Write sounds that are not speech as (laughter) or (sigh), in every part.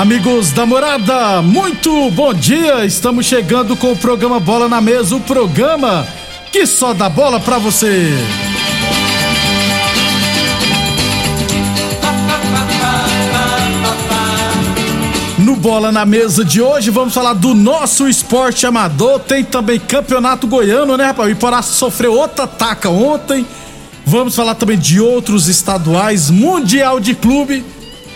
Amigos da morada, muito bom dia! Estamos chegando com o programa Bola na Mesa o programa que só dá bola pra você. No Bola na Mesa de hoje, vamos falar do nosso esporte amador. Tem também campeonato goiano, né, rapaz? O Iporá sofreu outra taca ontem. Vamos falar também de outros estaduais, Mundial de Clube,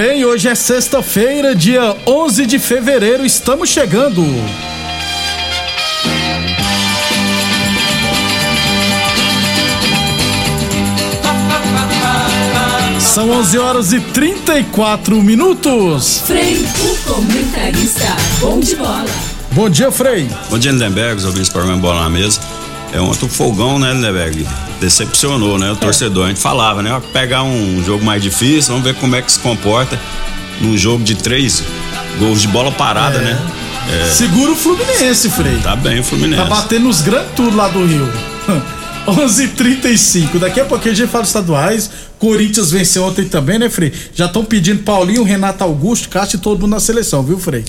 bem, hoje é sexta-feira, dia 11 de fevereiro, estamos chegando. São 11 horas e 34 minutos. Frei, o comentarista, bom de bola. Bom dia, Frei. Bom dia, Lindenberg, os ouvintes do programa Bola na Mesa. É ontem o fogão, né, Lindenberg? Decepcionou, né, o torcedor. A gente falava, né, pegar um jogo mais difícil, vamos ver como é que se comporta num jogo de três gols de bola parada, né? É, Segura o Fluminense, Frei. tá bem o Fluminense. Tá batendo os grandes tudo lá do Rio. (laughs) 11:35. Daqui a pouquinho a gente fala estaduais. Corinthians venceu ontem também, né, Frei? Já estão pedindo Paulinho, Renato Augusto, Castro e todo mundo na seleção, viu, Frei?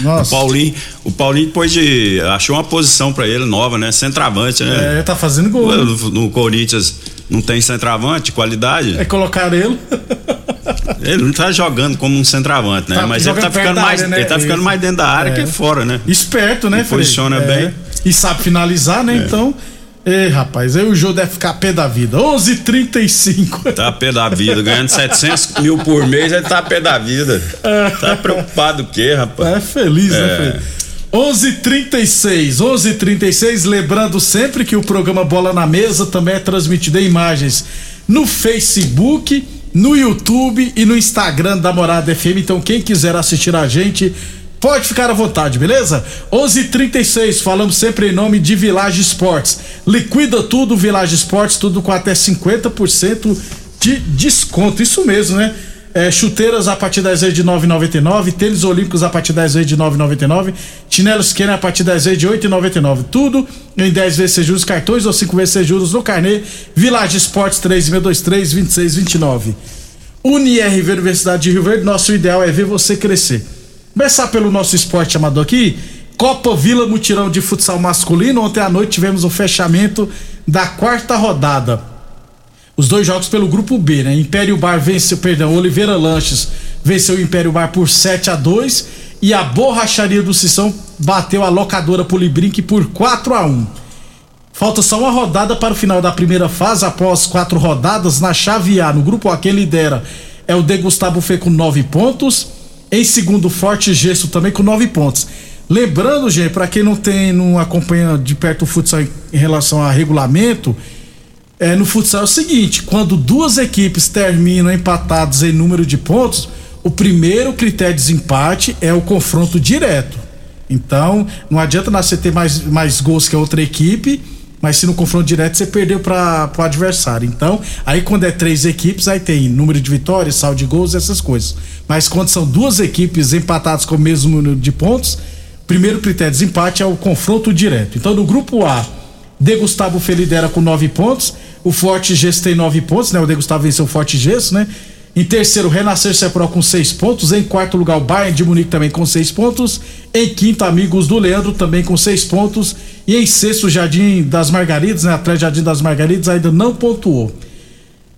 O Nossa. Paulinho, o Paulinho depois de achou uma posição pra ele nova, né? Centravante, né? É, tá fazendo gol. né? No, no Corinthians não tem centravante, qualidade. É colocar ele. Ele não tá jogando como um centravante, né? Tá Mas ele tá ficando mais, área, né? ele tá ficando mais dentro da área É. que fora, né? Esperto, né, Frei? posiciona bem. E sabe finalizar, né? Então. Ei, rapaz, aí o jogo deve ficar pé da vida. 11:35. Tá pé da vida, ganhando 700 mil por mês, ele tá a pé da vida. Tá preocupado o quê, rapaz? É feliz, né, É. Frei? 11:36, 11:36, lembrando sempre que o programa Bola na Mesa também é transmitido em imagens no Facebook, no YouTube e no Instagram da Morada FM. Então quem quiser assistir a gente pode ficar à vontade, beleza? 11:36, falamos sempre em nome de Village Esportes. Liquida tudo Village Esportes, tudo com até 50% de desconto. Isso mesmo, né? É, chuteiras a partir das vezes de 9,99, tênis olímpicos a partir das vezes de 9,99, chinelos Kenner a partir das vezes de 8,99. Tudo em 10 vezes sem juros cartões ou 5 vezes sem juros no carnê. Village Esportes 3623 2629. UniRV Universidade de Rio Verde, nosso ideal é ver você crescer. Começar pelo nosso esporte amador aqui. Copa Vila Mutirão de Futsal Masculino. Ontem à noite tivemos o fechamento da quarta rodada. Os dois jogos pelo grupo B, né? Império Bar venceu, perdão, Oliveira Lanches venceu o Império Bar por 7 a 2 e a Borracharia do Sissão bateu a locadora Polibrinque por 4 a 1. Falta só uma rodada para o final da primeira fase, após quatro rodadas, na chave A, no grupo A, quem lidera é o De Gustavo Fê com nove pontos. Em segundo, Forte Gesso também com nove pontos. Lembrando, gente, para quem não tem, não acompanha de perto o futsal em, relação a regulamento, é, no futsal é o seguinte: quando duas equipes terminam empatadas em número de pontos, o primeiro critério de desempate é o confronto direto. Então, não adianta você ter mais, mais gols que a outra equipe, mas se no confronto direto você perdeu para o adversário. Então, aí quando é três equipes, aí tem número de vitórias, saldo de gols, essas coisas. Mas quando são duas equipes empatadas com o mesmo número de pontos, primeiro critério de desempate é o confronto direto. Então, no grupo A, De Gustavo Fê lidera com nove pontos. O Forte Gesso tem nove pontos, né? O De Gustavo venceu o Forte Gesso, né? Em terceiro, Renascer Cepro com seis pontos. Em quarto lugar, o Bayern de Munique também com seis pontos. Em quinto, Amigos do Leandro também com seis pontos. E em sexto, Jardim das Margaridas, né? Atlético Jardim das Margaridas ainda não pontuou.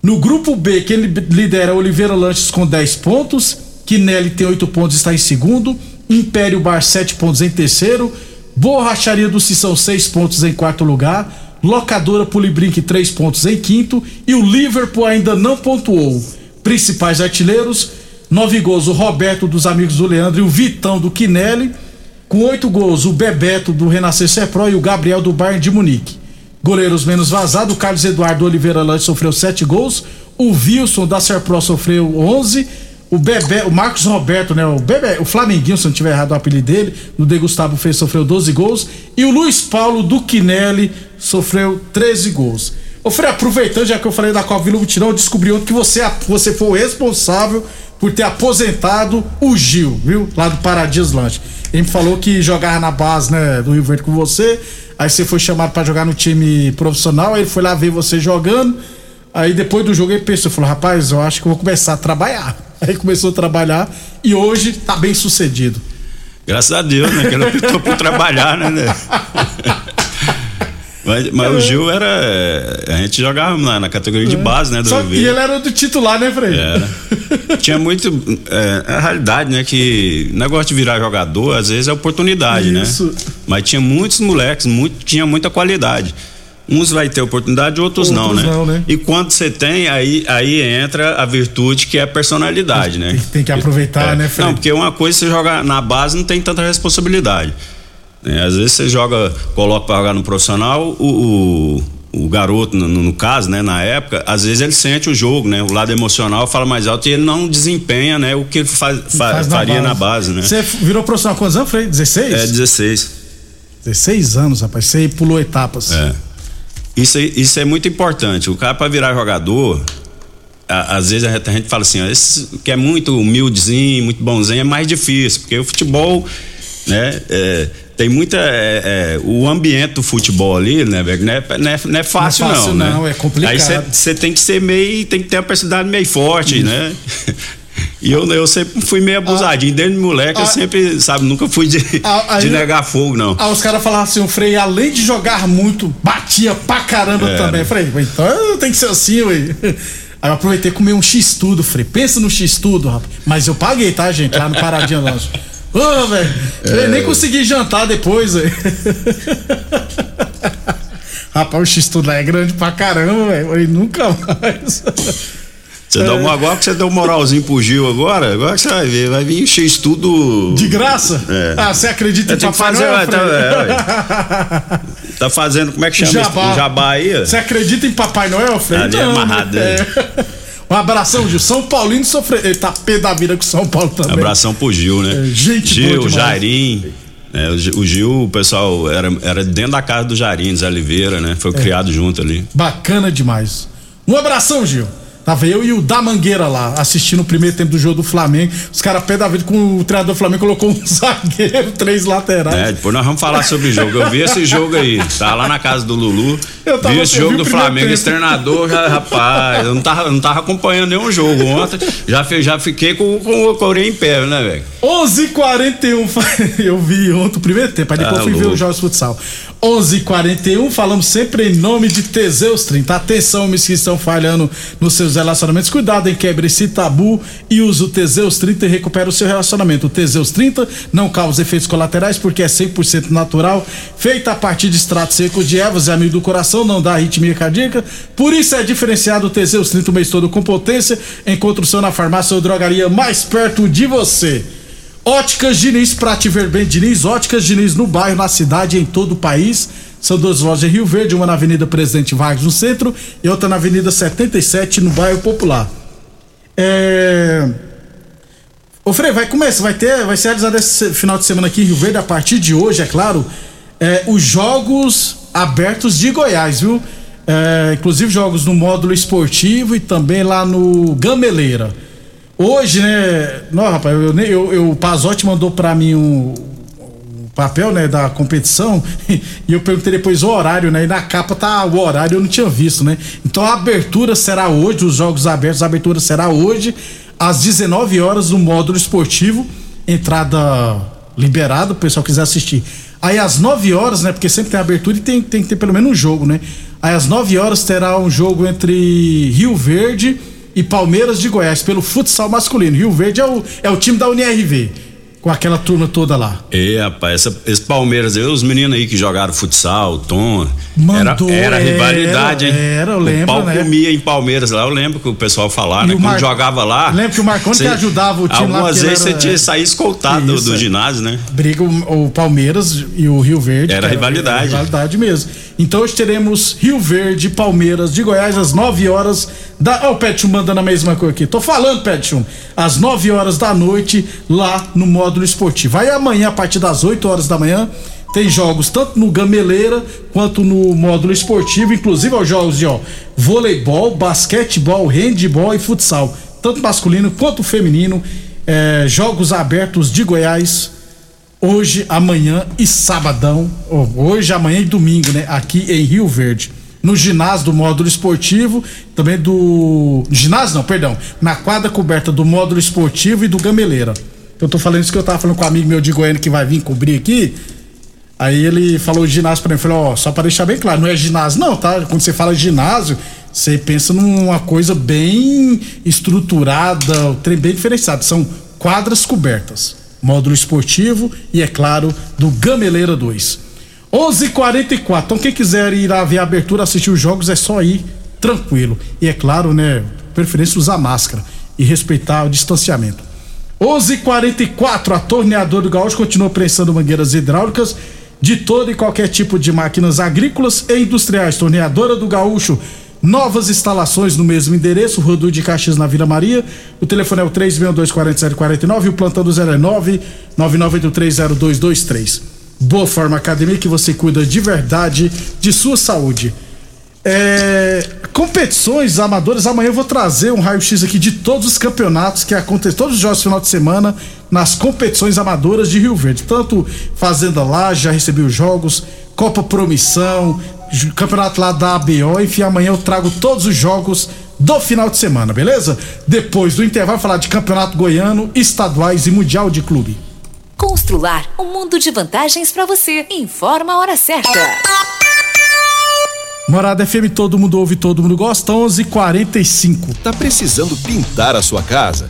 No grupo B, quem lidera Oliveira Lanches com 10 pontos. Quinelli tem 8 pontos, está em segundo. Império Bar, 7 pontos em terceiro. Borracharia do Cissão, 6 pontos em quarto lugar. Locadora Polibrink, 3 pontos em quinto. E o Liverpool ainda não pontuou. Principais artilheiros: 9 gols, o Roberto dos Amigos do Leandro e o Vitão do Quinelli. Com 8 gols, o Bebeto do Renascer Sepro e o Gabriel do Bayern de Munique. Goleiros menos vazados, o Carlos Eduardo Oliveira Lange sofreu 7 gols. O Wilson da Serpro sofreu 11. O Bebé, o Marcos Roberto, né? O Bebé, o Flamenguinho, se não tiver errado o apelido dele, no De Gustavo fez, sofreu 12 gols. E o Luiz Paulo do Quinelli sofreu 13 gols. Ô, Frei, aproveitando, já que eu falei da Copa Vila Mutirão, eu descobri ontem que você, você foi o responsável por ter aposentado o Gil, viu? Lá do Paradiso Lanche. Ele me falou que jogava na base, né, do Rio Verde com você. Aí você foi chamado para jogar no time profissional, aí ele foi lá ver você jogando. Aí depois do jogo ele pensou, falou, rapaz, eu acho que eu vou começar a trabalhar. (laughs) Aí começou a trabalhar e hoje tá bem sucedido. Graças a Deus, né? Que ele optou por trabalhar, né? (laughs) né? Mas, mas o Gil era. A gente jogava na, na categoria de base, né? Do Só, e ele era do titular, né, Frei? Era. (laughs) Tinha muito. É, a realidade, né? Que negócio de virar jogador, às vezes é oportunidade, Isso. né? Mas tinha muitos moleques, muito, tinha muita qualidade. Uns vai ter oportunidade, outros, outros não, né? não, né? E quando você tem, aí, aí entra a virtude que é a personalidade, né? Tem, tem que aproveitar, é. né, Fred? Não, porque uma coisa você joga na base não tem tanta responsabilidade. Né? Às vezes você joga, coloca para jogar no profissional, o, o, o garoto, no, no, caso, né, na época, às vezes ele sente o jogo, né? O lado emocional fala mais alto e ele não desempenha, né, o que ele faz, faz faria na base. na base, né? Você virou profissional quantos anos, Frei? 16? É, 16. 16 anos, rapaz. Você pulou etapas. É. Isso, isso é muito importante. O cara para virar jogador, às vezes a gente fala assim, ó, esse que é muito humildezinho, muito bonzinho, é mais difícil, porque o futebol, né, é, tem muita. É, é, o ambiente do futebol ali, né, velho? Não, é, não, é, não é fácil, não. É fácil, não, não né? é complicado. Aí você tem que ser meio. tem que ter uma personalidade meio forte, né? (laughs) E eu, eu sempre fui meio abusadinho, ah, desde moleque, ah, eu sempre, sabe, nunca fui de, ah, (laughs) de negar fogo, não. Ah, os caras falavam assim, o Frei, além de jogar muito, batia pra caramba é, também. Frei, então tem que ser assim, ué. (laughs) Aí eu aproveitei e comi um X-Tudo, Frei. Pensa no X-Tudo, rapaz. Mas eu paguei, tá, gente? Lá no Paradinha Lanche. Ô, velho. É... Nem consegui jantar depois, velho. (laughs) rapaz, o X-Tudo lá é grande pra caramba, velho. Nunca mais. Você é. dá uma agora que você deu um moralzinho pro Gil agora, agora que você vai ver, vai vir encher isso tudo. De graça? É. Ah, você acredita em Papai fazer, Noel? Tá, é, tá, fazendo, como é que chama Jabá. Jabá aí? Você acredita em Papai Noel, Fred? Ali é amarrado. É. Um abração, Gil. São Paulino sofreu. Ele tá pé da vida com São Paulo também. Abração pro Gil, né? É, gente Gil, Jairim. É, o Gil, o pessoal, era, era dentro da casa do Jairim, Zé Oliveira, né? Foi é. criado junto ali. Bacana demais. Um abração, Gil. Tava eu e o da Mangueira lá, assistindo o primeiro tempo do jogo do Flamengo. Os caras pé da vida com o treinador do Flamengo colocou um (laughs) zagueiro, três laterais. É, depois nós vamos falar sobre o jogo. Eu vi esse jogo aí. Tá lá na casa do Lulu. Eu tava, vi esse jogo vi do Flamengo. Tempo. Esse treinador, já, rapaz, eu não tava, não tava acompanhando nenhum jogo ontem. Já, já fiquei com, com o Correio em pé, né, velho? 11:41 (laughs) eu vi ontem o primeiro tempo, aí depois ah, fui louco. ver os jogos de futsal. 11:41 falamos sempre em nome de Teseus 30. Atenção, homens que estão falhando nos seus relacionamentos. Cuidado em quebre esse tabu e use o Teseus 30 e recupera o seu relacionamento. O Teseus 30 não causa efeitos colaterais porque é 100% natural, feita a partir de extrato seco de ervas e amigo do coração, não dá arritmia cardíaca. Por isso é diferenciado o Teseus 30 o mês todo com potência. Encontre o seu na farmácia ou drogaria mais perto de você. Óticas Diniz, pra te ver bem, Diniz. Óticas Diniz no bairro, na cidade em todo o país. São duas lojas em Rio Verde, uma na Avenida Presidente Vargas no centro e outra na Avenida 77 no bairro Popular. É... Ô Frei, vai começar, vai ter, vai ser realizado esse final de semana aqui em Rio Verde, a partir de hoje, é claro, é, os Jogos Abertos de Goiás, viu? É, inclusive jogos no módulo esportivo e também lá no Gameleira. Hoje, né? Não, rapaz, eu, eu, eu, o Pazotti mandou pra mim um, um papel, né, da competição, (laughs) e eu perguntei depois o horário, né, e na capa tá o horário, eu não tinha visto, né. Então a abertura será hoje, os jogos abertos, a abertura será hoje, às 19 horas, no módulo esportivo, entrada liberada, o pessoal quiser assistir. Aí às 9 horas, né, porque sempre tem abertura e tem, tem que ter pelo menos um jogo, né. Aí às 9 horas terá um jogo entre Rio Verde e Palmeiras de Goiás, pelo futsal masculino. Rio Verde é o, é o time da UNRV com aquela turma toda lá. É, rapaz, essa, esse Palmeiras, eu, os meninos aí que jogaram futsal, Tom. Mandou, era, era era, rivalidade, hein? era, eu lembro, O pau né? comia em Palmeiras lá, eu lembro que o pessoal falava, né? Quando Mar- jogava lá. Lembra que o Marconi que ajudava o time lá, Algumas porque ele vezes era- você tinha que sair escoltado do, Isso, do é. ginásio, né? Briga o, o Palmeiras e o Rio Verde. Era que rivalidade. rivalidade mesmo. Então hoje teremos Rio Verde Palmeiras de Goiás às 9 horas da. Ó, o Petchum mandando a mesma coisa aqui. Tô falando, Petchum. Às 9 horas da noite, lá no módulo esportivo. Aí amanhã, a partir das 8 horas da manhã, tem jogos tanto no Gameleira quanto no módulo esportivo, inclusive os jogos de ó, voleibol, basquetebol, handebol e futsal, tanto masculino quanto feminino. É, jogos abertos de Goiás hoje, amanhã e sabadão, hoje, amanhã e domingo, né? Aqui em Rio Verde. No ginásio do módulo esportivo, também do. Ginásio não, perdão. Na quadra coberta do módulo esportivo e do Gameleira. Eu tô falando isso que eu tava falando com um amigo meu de Goiânia que vai vir cobrir aqui. Aí ele falou ginásio pra mim, falou, ó, só pra deixar bem claro, não é ginásio não, tá? Quando você fala ginásio, você pensa numa coisa bem estruturada, bem diferenciado. São quadras cobertas, módulo esportivo e, é claro, do Gameleira 2. 11:44. Então quem quiser ir lá ver a abertura, assistir os jogos, é só ir tranquilo. E é claro, né, preferência usar máscara e respeitar o distanciamento. 11:44 a torneadora do Gaúcho continua prensando mangueiras hidráulicas de todo e qualquer tipo de máquinas agrícolas e industriais. Torneadora do Gaúcho, novas instalações no mesmo endereço, Rodul de Caxias na Vila Maria. O telefone é o 3624749 e o plantão do 09 99830223. Boa Forma Academia que você cuida de verdade de sua saúde. É, competições amadoras, amanhã eu vou trazer um raio-x aqui de todos os campeonatos que acontecem, todos os jogos do final de semana nas competições amadoras de Rio Verde. Tanto Fazenda lá, já recebi os jogos, Copa Promissão, campeonato lá da ABO, enfim, amanhã eu trago todos os jogos do final de semana, beleza? Depois do intervalo, falar de campeonato goiano, estaduais e mundial de clube. Constrular um mundo de vantagens para você. Informa a hora certa. Morada FM, todo mundo ouve, todo mundo gosta, 11:45. Tá precisando pintar a sua casa?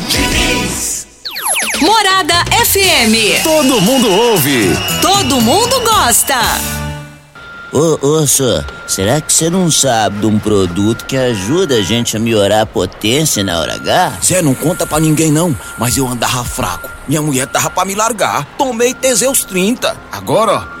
Diniz. Morada FM. Todo mundo ouve. Todo mundo gosta. Ô, ô, senhor, será que você não sabe de um produto que ajuda a gente a melhorar a potência na hora H? Zé, não conta pra ninguém não, mas eu andava fraco. Minha mulher tava pra me largar. Tomei Teseus 30. Agora, ó,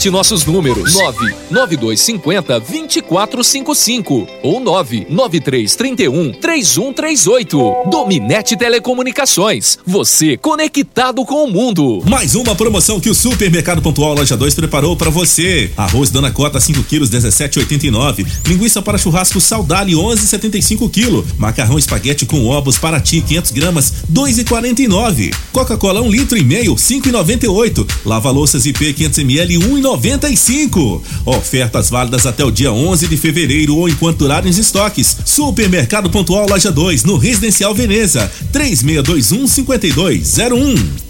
Anote nossos números: 99250 2455 ou 99331 3138. Dominete Telecomunicações. Você conectado com o mundo. Mais uma promoção que o Supermercado Pontual Loja 2 preparou para você. Arroz Dona Cota 5 quilos 17,89. Linguiça para churrasco Saudade 11,75 kg. Macarrão espaguete com ovos para ti 500 gramas 2,49. Coca-Cola 1 um litro e meio 5,98. Lava louças IP 500 ml 1,99. 95. Ofertas válidas até o dia 11 de fevereiro ou enquanto durarem os estoques. Supermercado Pontual Loja 2, no Residencial Veneza, 3621 5201.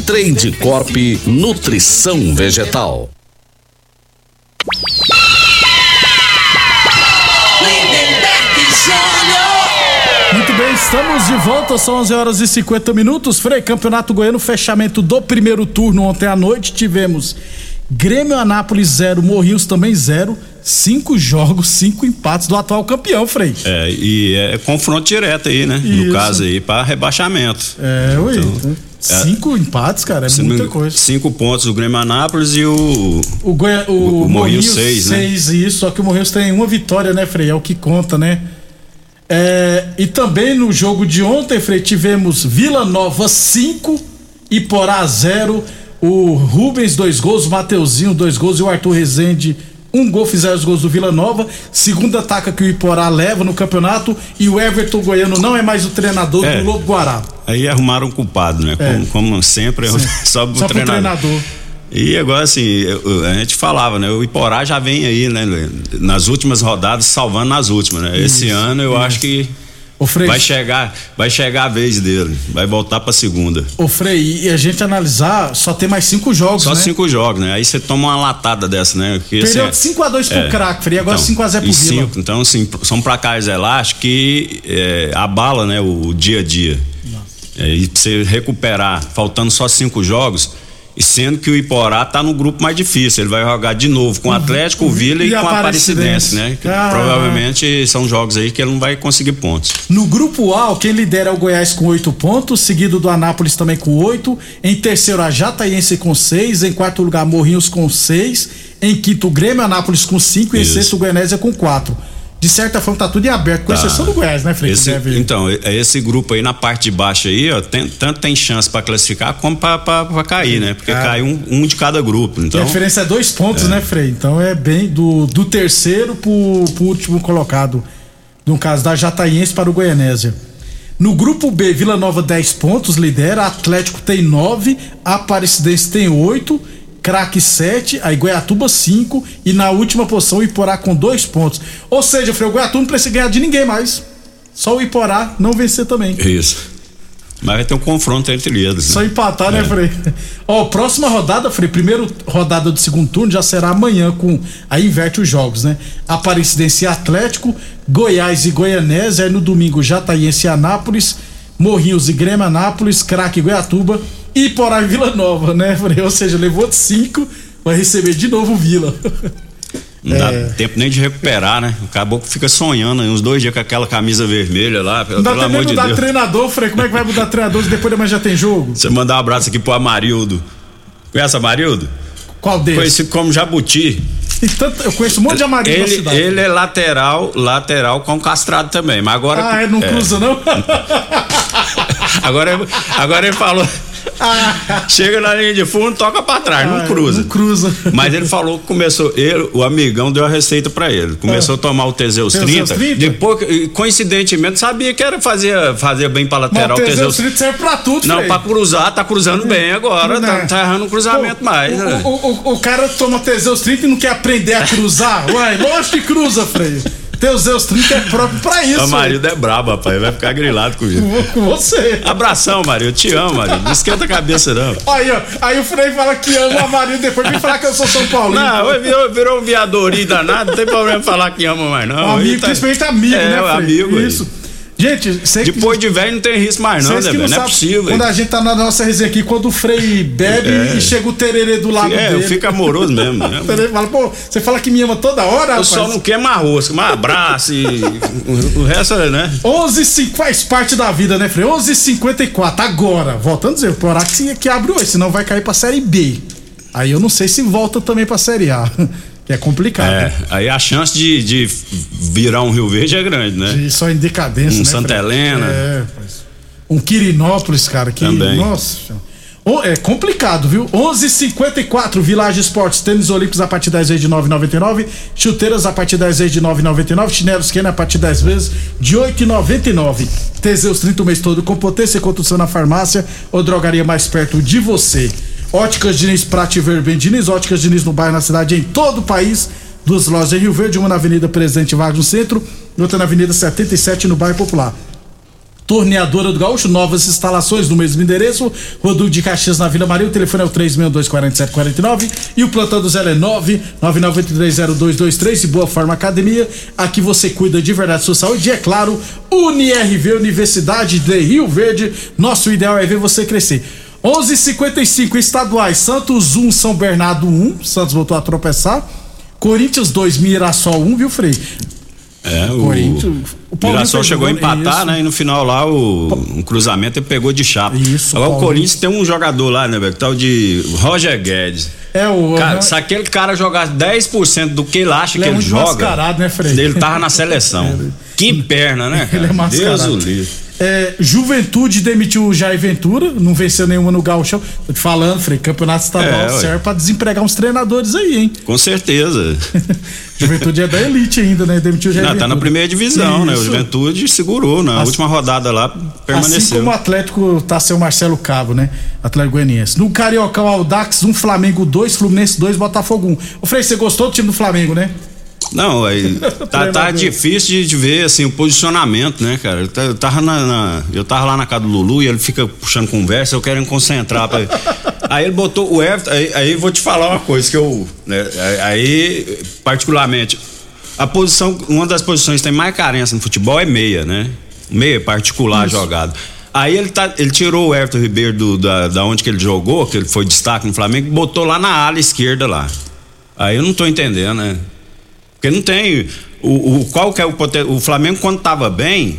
Trade Corp Nutrição Vegetal. Muito bem, estamos de volta, são 11 horas e 50 minutos. Frei, Campeonato Goiano, fechamento do primeiro turno ontem à noite. Tivemos Grêmio Anápolis 0, Morrinhos também 0. Cinco jogos, cinco empates do atual campeão, Frei. É, e é confronto direto aí, né? Isso. No caso aí, para rebaixamento. É, ui. Então, cinco empates, cara, é muita coisa. Cinco pontos do Grêmio Anápolis e o. O, Goi- o, O- o seis, né? seis, isso, só que o Morrinhos tem uma vitória, né, Frei? É o que conta, né? É, e também no jogo de ontem, Frei, tivemos Vila Nova 5, Iporá 0, o Rubens dois gols, o Mateuzinho dois gols e o Arthur Rezende um gol fizeram os gols do Vila Nova. Segundo ataque que o Iporá leva no campeonato e o Everton Goiano não é mais o treinador É. do Lobo Guará. Aí arrumaram um culpado, né? É. Como, como sempre, Sim. sobe (laughs) Só o treinador. treinador. E agora, assim, a gente falava, né? O Iporá já vem aí, né? Nas últimas rodadas, salvando nas últimas, né? Esse Isso, ano eu isso. acho que Ô, Frei, vai chegar, vai chegar a vez dele. Vai voltar pra segunda. ô, Frei, e a gente analisar, só tem mais cinco jogos, Só né? cinco jogos, né? Aí você toma uma latada dessa, né? Porque, Perdeu assim, 5 a 2 pro é. craque, Frei, agora Então, 5 a 0 pro Vila. cinco, então, assim, são placares elásticos que é, abala, né, o dia a dia. É, e pra você recuperar, faltando só cinco jogos, sendo que o Iporá tá no grupo mais difícil. Ele vai jogar de novo com o Atlético, o Vila e, E com a Aparecidense. Né? Que Caramba. provavelmente são jogos aí que ele não vai conseguir pontos. No grupo A, quem lidera é o Goiás com oito pontos, seguido do Anápolis também com oito. Em terceiro, a Jataiense com seis. Em quarto lugar, Morrinhos com seis. Em quinto, o Grêmio Anápolis com cinco. E em Isso. sexto, o Goianésia com quatro. De certa forma, tá tudo em aberto, com Tá. exceção do Goiás, né, Frei? Esse- deve- então, é esse grupo aí na parte de baixo aí, ó, tem- tanto tem chance pra classificar como pra cair, né? Porque Cara. cai um, um de cada grupo. E Então, a diferença é dois pontos, É. né, Frei? Então é bem do, do terceiro pro, pro último colocado. No caso da Jataiense para o Goianésia. No grupo B, Vila Nova 10 pontos, lidera. Atlético tem 9, Aparecidense tem 8, Craque 7, aí Goiatuba 5 e na última posição o Iporá com 2 pontos. Ou seja, Frei, o Goiatuba não precisa ganhar de ninguém mais. Só o Iporá não vencer também. Isso. Mas vai ter um confronto entre eles. Só né? empatar, né, É. Frei? Ó, próxima rodada, Frei, primeiro rodada do segundo turno já será amanhã com. Aí inverte os jogos, né? Aparecidense e Atlético, Goiás e Goianésia, aí no domingo Jataiense e Anápolis, Morrinhos e Grêmio Anápolis, Craque e Goiatuba E Vila Nova, né? Ou seja, levou cinco, vai receber de novo o Vila. Não dá tempo nem de recuperar, né? Acabou que fica sonhando aí uns dois dias com aquela camisa vermelha lá, Não dá pelo tempo amor de mudar Deus. treinador, Frei. Como é que vai mudar treinador se depois da manhã já tem jogo? Você mandar um abraço aqui pro Amarildo. Conhece Amarildo? Qual deles? Conhecido como Jabuti. Tanto- eu conheço um monte de amarillo na Ele, cidade. ele é lateral, lateral com castrado também, mas agora. Ah, é, não cruza, não? (laughs) Agora, agora ele falou. (laughs) Chega na linha de fundo, toca pra trás, não Ah, cruza. não cruza. (laughs) Mas ele falou que começou, ele, o amigão deu a receita pra ele. Começou a tomar o Teseus Teseus 30, 30? Depois, coincidentemente, sabia que era fazer, fazer bem pra Mas lateral o o Teseus Teseus 30 serve pra tudo, Não, pra cruzar, tá cruzando bem agora, Não, tá, né? tá errando o cruzamento Pô, mais. O, né? o, o, o cara toma Teseus 30 e não quer aprender a cruzar. Uai, lógico que cruza, Frei. Teseus 30 é próprio pra (laughs) isso. O marido é brabo, rapaz. Vai ficar grilado comigo. Vou com você. Abração. Eu te amo, Mário. Não esquenta a cabeça, não. Aí, ó, aí o Frei fala que ama o marido, depois vem falar que eu sou São Paulo. Não, virou, virou um viadorinho danado. Não tem problema falar que ama mais, não. amigo, tá- principalmente amigo, é, né, Frei? amigo. aí. Gente, você Depois de velho não tem risco mais, não, né, velho? Não é sabem, possível. Quando a gente tá na nossa resenha aqui, quando o Frei bebe É. e chega o tererê do lado É, dele. eu fico amoroso mesmo. né? (laughs) O tererê fala, pô, você fala que me ama toda hora, Eu rapaz. só não quero mais rosca, mais abraço e o, resto, né? 11 faz parte da vida, né, Frei? 11h54, agora. Voltando a dizer, o Porá que, que abre hoje, senão vai cair pra Série B. Aí eu não sei se volta também pra Série A. (laughs) Que é complicado. É, aí a chance de, de virar um Rio Verde é grande, né? E só em decadência, Um né? Santa Frei? Helena. É, pois. Um Quirinópolis, cara, que. Também. Nossa. É complicado, viu? 11:54 Village Esportes, tênis olímpicos a partir 10 vezes de 9,99, chuteiras a partir 10 vezes de 9,99, chinelos Kenner a partir 10 vezes de 8,99. Teseus 30 o mês todo com potência e condução na farmácia ou drogaria mais perto de você. Óticas Diniz Prate Verben Diniz, Óticas Diniz no bairro, na cidade, em todo o país. Duas lojas em Rio Verde, uma na Avenida Presidente Vargas no centro outra na Avenida 77 no bairro Popular. Torneadora do Gaúcho, novas instalações no mesmo endereço, Rodul de Caxias na Vila Maria, o telefone é o 3624749 e o plantão do Zé é 999830223 e Boa Forma Academia, aqui você cuida de verdade da sua saúde e é claro, UniRV Universidade de Rio Verde, nosso ideal é ver você crescer. 11:55 estaduais, Santos 1, São Bernardo 1, Santos voltou a tropeçar. Corinthians 2, Mirassol 1, viu, Frei? É, o, Corinthians- o Mirassol chegou a gol, empatar, isso. né? E no final lá, o, um cruzamento ele pegou de chapa. Isso, Agora o. Corinthians tem um jogador lá, né, velho? Tal de Roger Guedes. É o. Cara, se aquele cara jogasse 10% do que ele acha Ele que é ele joga. mascarado, né, Frei? Ele tava na seleção. (laughs) que perna, né, cara? (laughs) Ele é mascarado. Deus o livre. É, Juventude demitiu o Jair Ventura, não venceu nenhuma no Gauchão. Tô te falando, Frei, campeonato estadual É, serve pra desempregar uns treinadores aí, hein? Com certeza. (laughs) Juventude é da elite ainda, né? Demitiu o Jair Não, Ventura. tá na primeira divisão, né? O Isso. Juventude segurou na Assim- última rodada lá, Assim permaneceu. como o Atlético tá sem o Marcelo Cabo, né? Atlético Goianiense. No Cariocão, Aldax, um Flamengo 2, Fluminense 2, Botafogo 1. Ô Frei, você gostou do time do Flamengo, né? Não, aí (laughs) tá, tá difícil de, ver assim o posicionamento, né, cara? Eu ta- Eu tava, na, na- eu tava lá na casa do Lulu e ele fica puxando conversa, eu quero me concentrar. pra- (laughs) aí ele botou o Everton, aí, aí vou te falar uma coisa que eu, né, aí particularmente a posição, uma das posições que tem mais carência no futebol é meia, né? Meia particular jogado. Aí ele, tá, ele tirou o Everton Ribeiro do- da, da onde que ele jogou, que ele foi destaque no Flamengo, botou lá na ala esquerda lá. Aí eu não tô entendendo, né? Porque não tem. O, o, qual que é o O Flamengo, quando tava bem,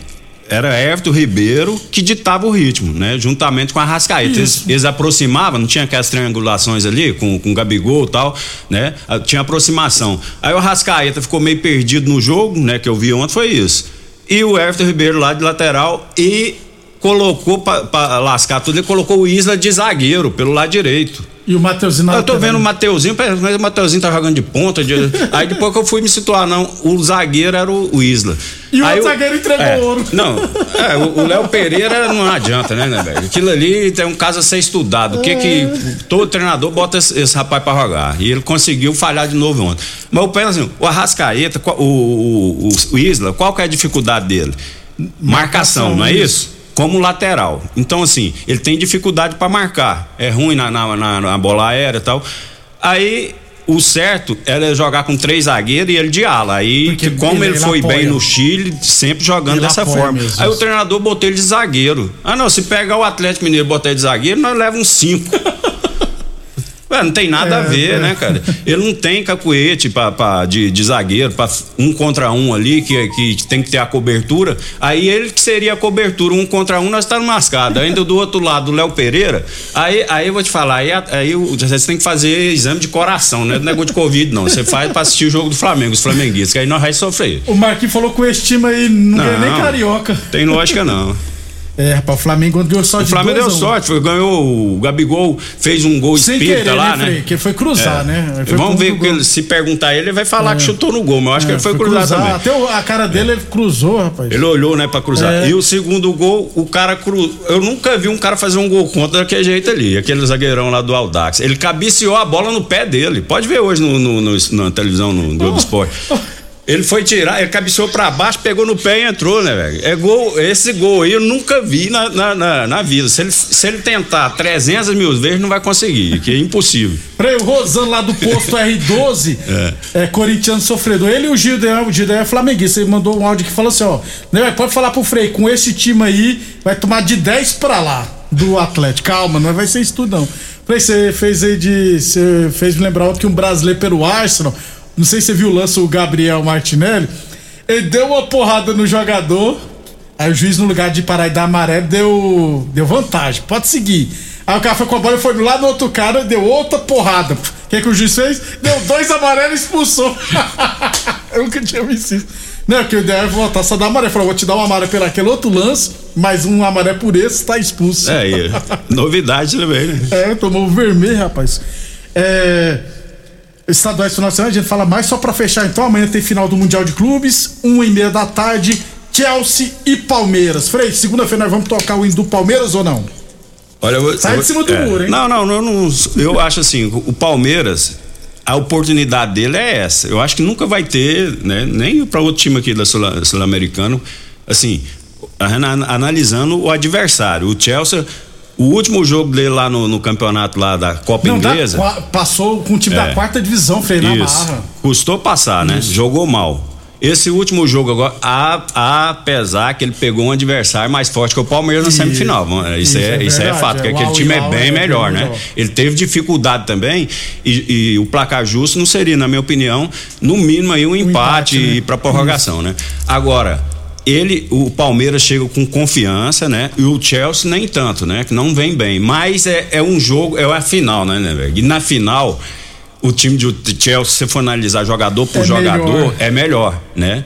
era Everton Ribeiro que ditava o ritmo, né? Juntamente com a Rascaeta. Eles, eles aproximavam, não tinha aquelas triangulações ali com, com o Gabigol e tal, né? Ah, Tinha aproximação. Aí o Rascaeta ficou meio perdido no jogo, né? Que eu vi ontem, foi isso. E o Everton Ribeiro lá de lateral e colocou pra lascar tudo, ele colocou o Isla de zagueiro pelo lado direito. E o Mateuzinho na Eu tô vendo o Mateuzinho, mas o Mateuzinho tá jogando de ponta. de- (laughs) Aí depois que eu fui me situar, não, o zagueiro era o, o Isla. E o outro zagueiro entregou é, ouro. Não, é, o Léo Pereira não adianta, né, né, velho? Aquilo ali tem um caso a ser estudado. O que que todo treinador bota esse, esse rapaz pra jogar? E ele conseguiu falhar de novo ontem. Mas eu penso assim, o Arrascaeta, o, o, o, o Isla, qual que é a dificuldade dele? Marcação, não é isso? Como lateral. Então, assim, ele tem dificuldade pra marcar. É ruim na, na, na- na bola aérea e tal. Aí o certo era jogar com três zagueiros e ele de ala. Aí, Porque como ele- ele, foi apoia. bem no Chile, sempre jogando Ele dessa forma. mesmo, Aí o treinador botou ele de zagueiro. Ah, não, se pegar o Atlético Mineiro e botar ele de zagueiro, nós leva uns cinco. (laughs) Ué, não tem nada a É, ver, é. né, cara? Ele não tem cacuete pra, pra- de, de zagueiro, pra um contra um ali, que, que tem que ter a cobertura. Aí ele que seria a cobertura, um contra um, nós estamos mascados. Ainda do outro lado, o Léo Pereira. Aí, aí eu vou te falar, aí, aí o- você tem que fazer exame de coração, não é negócio de Covid, não. Você faz pra assistir o jogo do Flamengo, os flamenguistas, que aí nós vai sofrer. O Marquinhos falou que com esse time aí não, ganha nem Não. carioca. Tem lógica, não. É, rapaz, o Flamengo ganhou só O Flamengo deu 2 a 1. sorte, foi, ganhou o Gabigol, fez um gol Sem espírita querer, lá, né, né? Frei? Que foi cruzar, né? Foi Vamos ver, que ele, se perguntar ele, ele vai falar É. que chutou no gol, mas eu acho que É, ele foi, cruzar, cruzar. também. Até a cara dele ele cruzou, rapaz. Ele olhou, né, pra cruzar. É. E o segundo gol, o cara cruzou. Eu nunca vi um cara fazer um gol contra daquele jeito ali, aquele zagueirão lá do Aldax. Ele cabeceou a bola no pé dele. Pode ver hoje no, no- no- na televisão, no Globo Esporte. (laughs) Ele foi tirar, ele cabeceou pra baixo, pegou no pé e entrou, né, velho? É gol, esse gol aí eu nunca vi na, na, na- na vida. Se ele, se ele tentar 300 mil vezes, não vai conseguir, que é impossível. Frei, o Rosano lá do posto (laughs) R12, É. é corintiano sofredor. Ele e o Gildeão, o Gildeão é flamenguista. Ele mandou um áudio que falou assim: ó, né, pode falar pro Frei, com esse time aí, vai tomar de 10 pra lá do Atlético. Calma, não vai ser isso tudo, não. Frei, você fez aí de. Você fez me lembrar que um brasileiro pelo Arsenal, não sei se você viu o lance, o Gabriel Martinelli, ele deu uma porrada no jogador. Aí o juiz, no lugar de parar e dar amarelo, deu, deu vantagem. Pode seguir. Aí o cara foi com a bola, foi lá no outro cara e deu outra porrada. O que, que o juiz fez? Deu dois amarelos e expulsou. (laughs) Eu nunca tinha visto isso. Não, que o ideia é voltar só dar amarelo. Falou, vou te dar um amarelo pelo aquele outro lance, mas um amarelo por esse, tá expulso. É, e (laughs) novidade também, né? É, tomou vermelho, rapaz. É. Estaduais final de semana, a gente fala mais só pra fechar então. Amanhã tem final do Mundial de Clubes, uma e meia da tarde, Chelsea e Palmeiras. Frei, segunda-feira nós vamos tocar o hino do Palmeiras ou não? Olha, eu, Sai eu- de cima do muro, hein? Não, não, não, não, eu acho assim, o Palmeiras, a oportunidade dele é essa. Eu acho que nunca vai ter, né, nem para outro time aqui da Sul- Sul-Americano, assim, ana- analisando o adversário. O Chelsea, o último jogo dele lá no, no campeonato lá da Copa Não, da Inglesa, qua- passou com o time da É. quarta divisão, Frei, na isso. barra. Custou passar, né? Jogou mal. Esse último jogo agora, apesar que ele pegou um adversário mais forte que o Palmeiras na Isso. semifinal. Isso, Isso, é, é isso é verdade, fato, é. porque O aquele time é bem é melhor, né? melhor. Ele teve dificuldade também e, e o placar justo não seria, na minha opinião, no mínimo aí um empate, empate, né? para prorrogação, né? Agora, ele, o Palmeiras chega com confiança, né? E o Chelsea nem tanto, né? Que não vem bem. Mas é, é um jogo, é a final, né, né, velho? E na final, o time de Chelsea, se você for analisar jogador por É jogador, melhor. é melhor, né?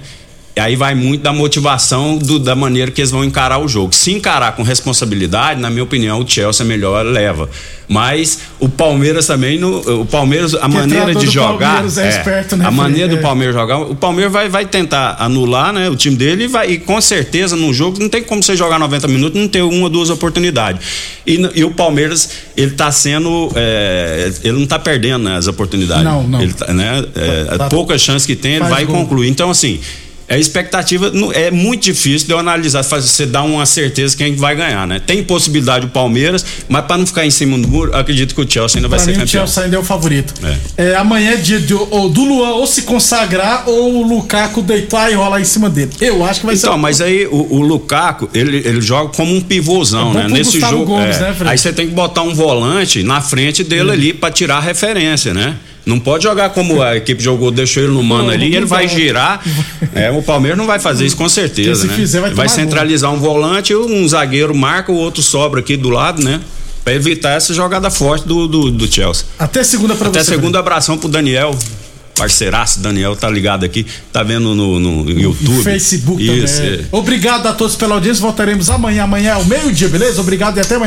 E aí vai muito da motivação do- da maneira que eles vão encarar o jogo. Se encarar com responsabilidade, na minha opinião, o Chelsea é melhor leva. Mas o Palmeiras também, no, o Palmeiras, a maneira treinador de do jogar. Palmeiras é esperto, né, a maneira Fred? do É. Palmeiras jogar, o Palmeiras vai, vai tentar anular, né, o time dele e vai e com certeza num jogo não tem como você jogar 90 minutos e não ter uma ou duas oportunidades. E, e o Palmeiras, ele tá sendo é, ele não tá perdendo né, as oportunidades. Não, não. Ele tá, né, é, Tá- poucas chances que tem, ele vai gol. concluir. Então assim, a expectativa é muito difícil de eu analisar, você dar uma certeza quem vai ganhar, né? Tem possibilidade o Palmeiras, mas para não ficar em cima do muro, acredito que o Chelsea ainda vai Pra ser mim, o campeão. Chelsea ainda é o favorito. É. É, amanhã é dia de- ou do Luan ou se consagrar ou o Lukaku deitar e rolar em cima dele. Eu acho que vai ser. Então, mas aí o, o Lukaku, ele, ele joga como um pivôzão, É né? Nesse Gustavo jogo. Gomes, é. né, aí você tem que botar um volante na frente dele ali pra tirar a referência, né? Não pode jogar como a equipe jogou, deixou ele no mano ali, ele vai girar. (laughs) É, o Palmeiras não vai fazer isso com certeza, se né? fizer, vai tomar centralizar um volante, um zagueiro marca, o outro sobra aqui do lado, né? Pra evitar essa jogada forte do, do, do Chelsea. Até segunda pra Até você. segunda abração pro Daniel. Parceiraço, Daniel tá ligado aqui, tá vendo no, no YouTube. E Facebook Isso, também. é. Obrigado a todos pela audiência. Voltaremos amanhã. Amanhã é o meio-dia, beleza? Obrigado e até amanhã.